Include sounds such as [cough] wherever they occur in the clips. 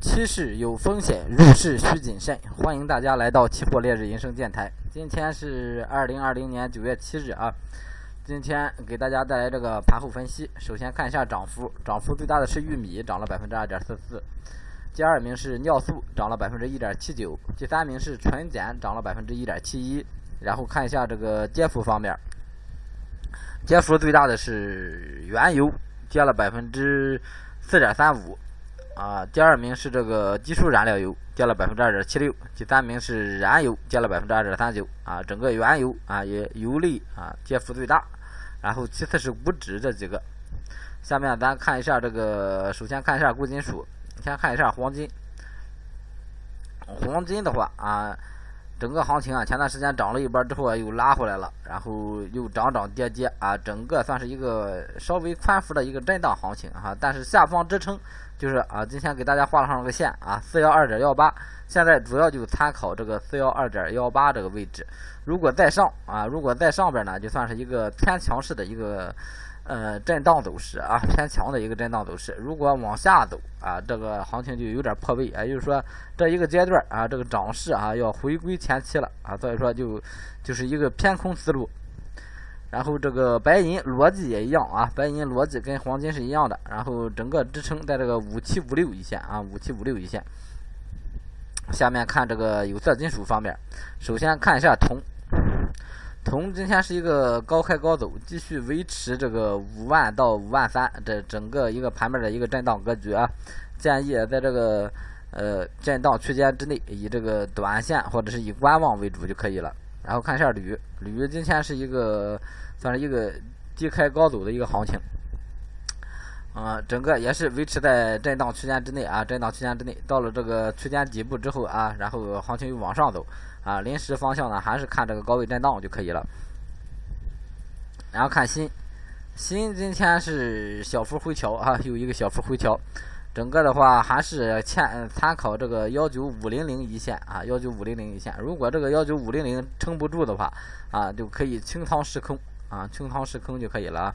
期市有风险，入市需谨慎。欢迎大家来到期货烈日人生电台。今天是二零二零年九月七日啊。今天给大家带来这个盘后分析。首先看一下涨幅，涨幅最大的是玉米，涨了百分之二点四四。第二名是尿素，涨了百分之一点七九。第三名是纯碱，涨了百分之一点七一。然后看一下这个跌幅方面，跌幅最大的是原油，跌了百分之四点三五。啊，第二名是这个基础燃料油，跌了百分之二点七六；第三名是燃油，跌了百分之二点三九。啊，整个原油啊也油类啊跌幅最大，然后其次是股指这几个。下面咱看一下这个，首先看一下贵金属，先看一下黄金。黄金的话啊。整个行情啊，前段时间涨了一波之后啊，又拉回来了，然后又涨涨跌跌啊，整个算是一个稍微宽幅的一个震荡行情哈。但是下方支撑就是啊，今天给大家画上了个线啊，四幺二点幺八，现在主要就参考这个四幺二点幺八这个位置。如果再上啊，如果在上边呢，就算是一个偏强势的一个。呃，震荡走势啊，偏强的一个震荡走势。如果往下走啊，这个行情就有点破位，也就是说这一个阶段啊，这个涨势啊要回归前期了啊，所以说就就是一个偏空思路。然后这个白银逻辑也一样啊，白银逻辑跟黄金是一样的。然后整个支撑在这个五七五六一线啊，五七五六一线。下面看这个有色金属方面，首先看一下铜。铜今天是一个高开高走，继续维持这个五万到五万三这整个一个盘面的一个震荡格局啊。建议在这个呃震荡区间之内，以这个短线或者是以观望为主就可以了。然后看一下铝，铝今天是一个算是一个低开高走的一个行情，啊，整个也是维持在震荡区间之内啊，震荡区间之内，到了这个区间底部之后啊，然后行情又往上走。啊，临时方向呢，还是看这个高位震荡就可以了。然后看新，新今天是小幅回调啊，有一个小幅回调。整个的话还是参参考这个幺九五零零一线啊，幺九五零零一线。如果这个幺九五零零撑不住的话啊，就可以清仓试空啊，清仓试空就可以了啊。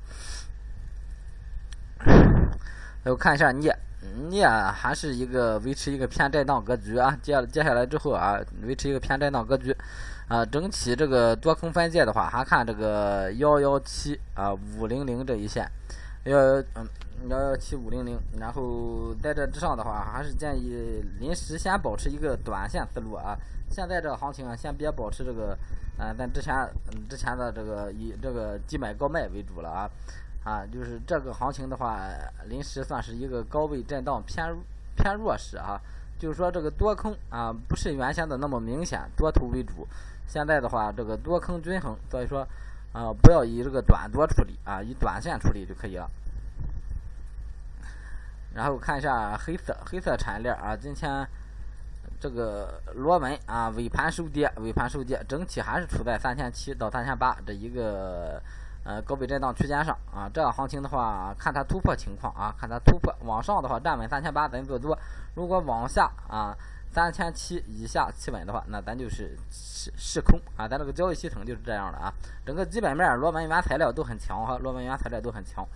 [laughs] 我看一下镍。镍还是一个维持一个偏震荡格局啊，接接下来之后啊，维持一个偏震荡格局啊，整体这个多空分界的话，还看这个幺幺七啊五零零这一线，幺幺嗯幺幺七五零零，然后在这之上的话，还是建议临时先保持一个短线思路啊，现在这个行情啊，先别保持这个，嗯，咱之前嗯之前的这个以这个低买高卖为主了啊。啊，就是这个行情的话，临时算是一个高位震荡偏偏弱势啊。就是说这个多空啊，不是原先的那么明显，多头为主。现在的话，这个多空均衡，所以说啊，不要以这个短多处理啊，以短线处理就可以了。然后看一下黑色黑色产业链啊，今天这个螺纹啊尾盘收跌，尾盘收跌，整体还是处在三千七到三千八这一个。呃，高位震荡区间上啊，这样行情的话，看它突破情况啊，看它突破往上的话，站稳三千八咱做多；如果往下啊，三千七以下企稳的话，那咱就是试试空啊。咱这个交易系统就是这样的啊，整个基本面螺纹原材料都很强哈，螺纹原材料都很强。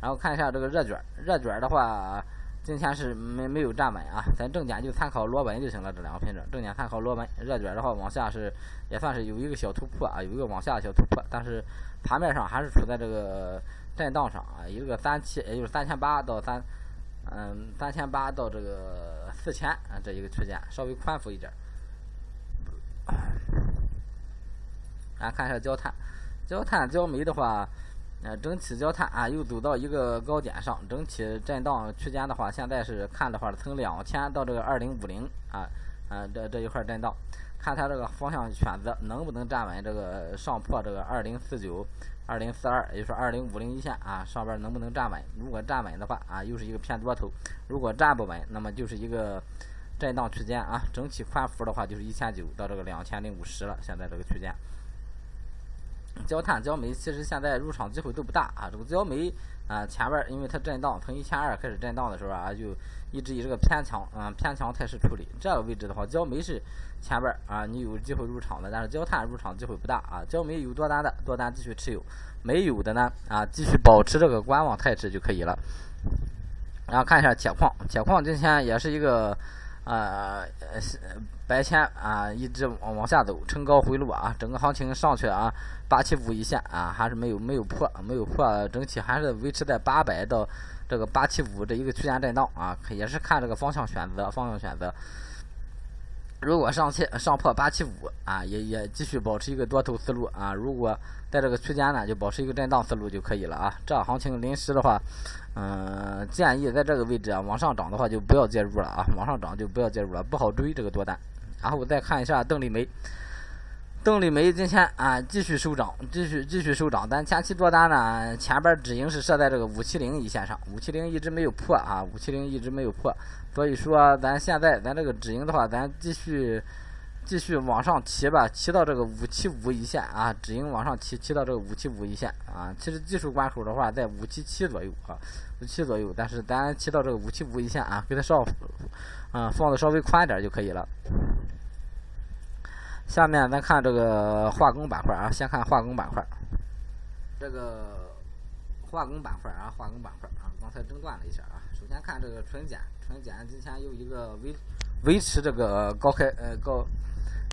然后看一下这个热卷，热卷的话。今天是没没有站稳啊，咱正点就参考螺纹就行了。这两个品种，正点参考螺纹。热卷的话，往下是也算是有一个小突破啊，有一个往下的小突破，但是盘面上还是处在这个震荡上啊，一个三七，也就是三千八到三，嗯，三千八到这个四千啊这一个区间，稍微宽幅一点。来看一下焦炭，焦炭焦煤的话。呃，整体焦炭啊，又走到一个高点上，整体震荡区间的话，现在是看的话，从两千到这个二零五零啊，啊，这这一块震荡，看它这个方向选择能不能站稳这个上破这个二零四九、二零四二，也就是二零五零一线啊，上边能不能站稳？如果站稳的话啊，又是一个偏多头；如果站不稳，那么就是一个震荡区间啊，整体宽幅的话就是一千九到这个两千零五十了，现在这个区间。焦炭、焦煤其实现在入场机会都不大啊。这个焦煤啊，前边因为它震荡从一千二开始震荡的时候啊，就一直以这个偏强嗯偏强态势处理。这个位置的话，焦煤是前边啊你有机会入场的，但是焦炭入场机会不大啊。焦煤有多单的多单继续持有，没有的呢啊继续保持这个观望态势就可以了。然后看一下铁矿，铁矿今天也是一个呃白天啊一直往往下走，冲高回落啊，整个行情上去啊八七五一线啊还是没有没有破，没有破，整体还是维持在八百到这个八七五这一个区间震荡啊，也是看这个方向选择，方向选择。如果上切上破八七五啊，也也继续保持一个多头思路啊。如果在这个区间呢，就保持一个震荡思路就可以了啊。这行情临时的话，嗯，建议在这个位置啊往上涨的话就不要介入了啊，往上涨就不要介入了，不好追这个多单。然后我再看一下邓丽梅。邓丽梅今天啊继续收涨，继续继续收涨。咱前期多单呢，前边止盈是设在这个五七零一线上，五七零一直没有破啊，五七零一直没有破。所以说，咱现在咱这个止盈的话，咱继续继续往上提吧，提到这个五七五一线啊，止盈往上提，提到这个五七五一线啊。其实技术关口的话在五七七左右啊，五七左右，但是咱提到这个五七五一线啊，给它稍嗯放的稍微宽一点就可以了。下面咱看这个化工板块啊，先看化工板块。这个化工板块啊，化工板块啊，刚才中断了一下啊。首先看这个纯碱，纯碱今天有一个维维持这个高开呃高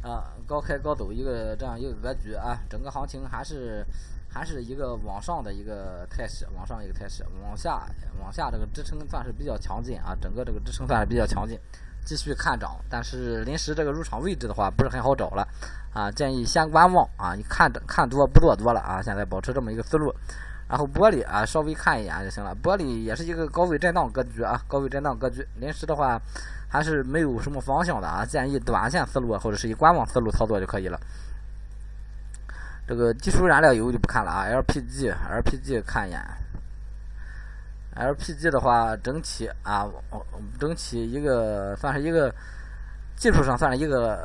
啊高开高走一个这样一个格局啊，整个行情还是还是一个往上的一个态势，往上一个态势，往下往下这个支撑算是比较强劲啊，整个这个支撑算是比较强劲。继续看涨，但是临时这个入场位置的话不是很好找了，啊，建议先观望啊，你看着看多不做多了啊，现在保持这么一个思路，然后玻璃啊稍微看一眼就行了，玻璃也是一个高位震荡格局啊，高位震荡格局，临时的话还是没有什么方向的啊，建议短线思路或者是以观望思路操作就可以了。这个基础燃料油就不看了啊，LPG，LPG 看一眼。LPG 的话，整体啊，整体一个算是一个技术上算是一个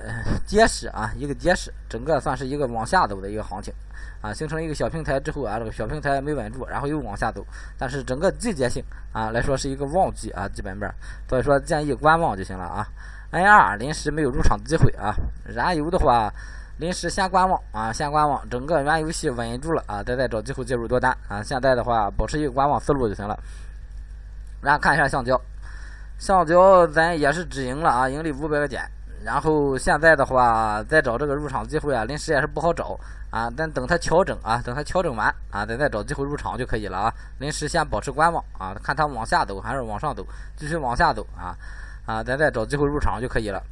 [laughs] 结实啊，一个结实，整个算是一个往下走的一个行情啊，形成一个小平台之后啊，这个小平台没稳住，然后又往下走，但是整个季节性啊来说是一个旺季啊，基本面，所以说建议观望就行了啊。N2 临时没有入场机会啊，燃油的话。临时先观望啊，先观望，整个原油系稳住了啊，再再找机会介入多单啊。现在的话，保持一个观望思路就行了。然后看一下橡胶，橡胶咱也是止盈了啊，盈利五百个点。然后现在的话，再找这个入场机会啊，临时也是不好找啊。咱等它调整啊，等它调整完啊，再再找机会入场就可以了啊。临时先保持观望啊，看它往下走还是往上走，继续往下走啊啊，咱再找机会入场就可以了。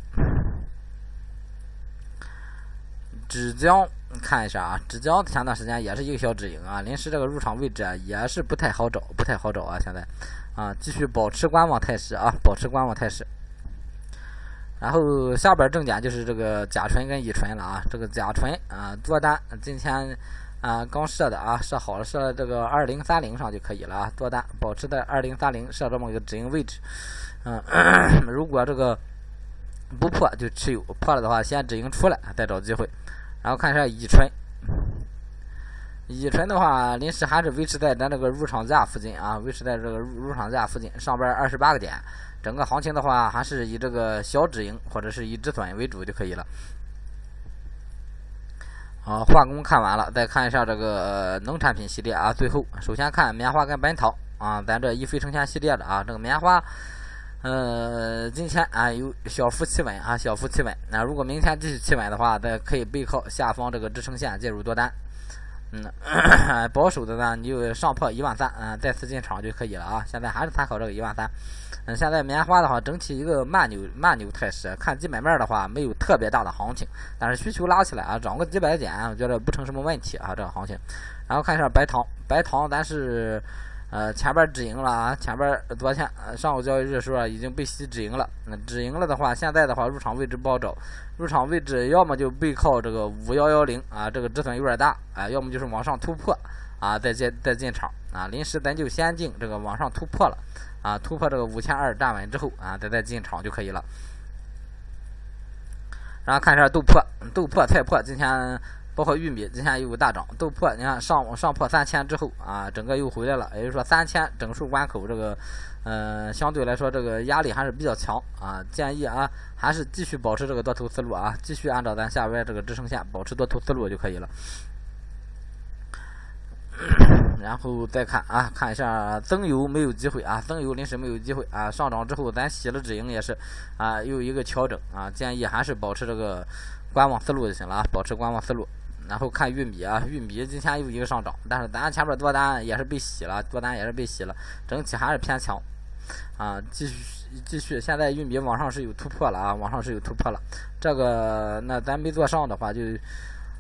芷江看一下啊，芷江前段时间也是一个小止盈啊，临时这个入场位置啊也是不太好找，不太好找啊，现在啊继续保持观望态势啊，保持观望态势。然后下边重点就是这个甲醇跟乙醇了啊，这个甲醇啊做单今天啊刚设的啊，设好了设这个二零三零上就可以了啊，做单保持在二零三零设这么一个止盈位置，嗯，[clears throat] 如果这个不破就持有，破了的话先止盈出来再找机会。然后看一下乙醇，乙醇的话，临时还是维持在咱这个入场价附近啊，维持在这个入入场价附近，上边二十八个点。整个行情的话，还是以这个小止盈或者是以止损为主就可以了。好，化工看完了，再看一下这个农产品系列啊。最后，首先看棉花跟本草啊，咱这一飞冲天系列的啊，这个棉花。呃，今天啊有小幅企稳啊，小幅企稳。那如果明天继续企稳的话，再可以背靠下方这个支撑线介入多单。嗯，[coughs] 保守的呢，你就上破一万三，嗯，再次进场就可以了啊。现在还是参考这个一万三。嗯，现在棉花的话，整体一个慢牛慢牛态势，看基本面的话没有特别大的行情，但是需求拉起来啊，涨个几百点，我觉得不成什么问题啊，这个行情。然后看一下白糖，白糖咱是。呃，前边止盈了啊，前边昨天上午交易日的时候已经被吸止盈了。那止盈了的话，现在的话入场位置不好找，入场位置要么就背靠这个五幺幺零啊，这个止损有点大啊，要么就是往上突破啊，再进再进场啊。临时咱就先进这个往上突破了啊，突破这个五千二站稳之后啊，再再进场就可以了。然后看一下豆粕，豆粕、菜粕今天。包括玉米今天又大涨，豆粕你看上上破三千之后啊，整个又回来了，也就是说三千整数关口这个，嗯，相对来说这个压力还是比较强啊。建议啊，还是继续保持这个多头思路啊，继续按照咱下边这个支撑线保持多头思路就可以了。然后再看啊，看一下增油没有机会啊，增油临时没有机会啊，上涨之后咱洗了止盈也是啊，又一个调整啊，建议还是保持这个观望思路就行了啊，保持观望思路。然后看玉米啊，玉米今天又一个上涨，但是咱前面多单也是被洗了，多单也是被洗了，整体还是偏强啊，继续继续，现在玉米往上是有突破了啊，往上是有突破了，这个那咱没做上的话就。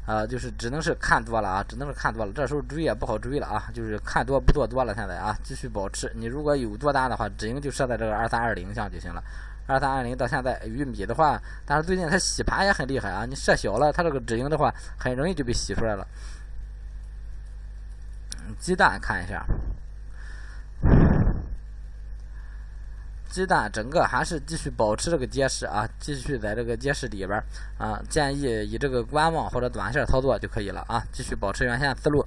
啊，就是只能是看多了啊，只能是看多了。这时候追也不好追了啊，就是看多不做多了。现在啊，继续保持。你如果有多单的话，止盈就设在这个二三二零上就行了。二三二零到现在玉米的话，但是最近它洗盘也很厉害啊。你设小了，它这个止盈的话，很容易就被洗出来了。鸡蛋看一下。鸡蛋整个还是继续保持这个跌势啊，继续在这个跌势里边啊，建议以这个观望或者短线操作就可以了啊，继续保持原先思路。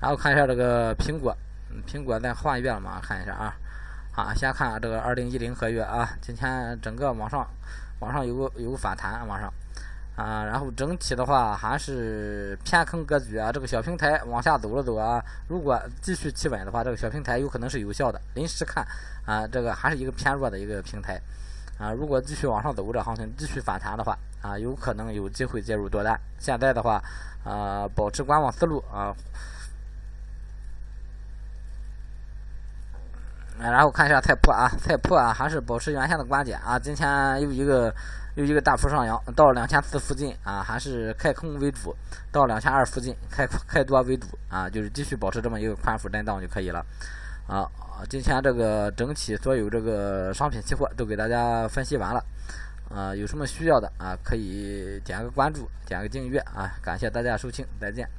然后看一下这个苹果，苹果在换月了嘛？看一下啊，啊，先看这个二零一零合约啊，今天整个往上往上有个有个反弹往上。啊，然后整体的话还是偏坑格局啊，这个小平台往下走了走啊，如果继续企稳的话，这个小平台有可能是有效的。临时看啊，这个还是一个偏弱的一个平台啊，如果继续往上走，这行情继续反弹的话啊，有可能有机会介入多单。现在的话啊，保持观望思路啊。然后看一下菜粕啊，菜粕啊还是保持原先的观点啊，今天又一个。又一个大幅上扬，到两千四附近啊，还是开空为主；到两千二附近开开多为主啊，就是继续保持这么一个宽幅震荡就可以了啊。今天这个整体所有这个商品期货都给大家分析完了啊，有什么需要的啊，可以点个关注，点个订阅啊，感谢大家收听，再见。